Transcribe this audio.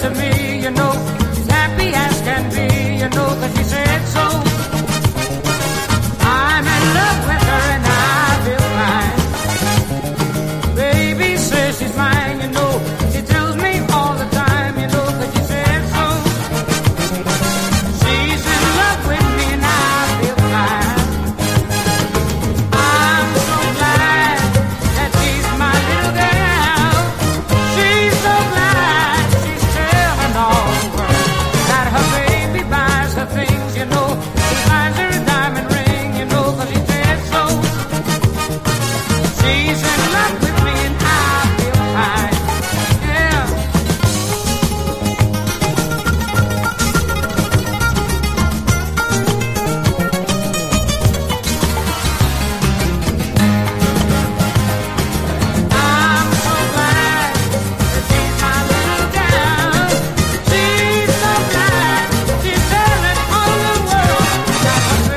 to me, you know. She's happy.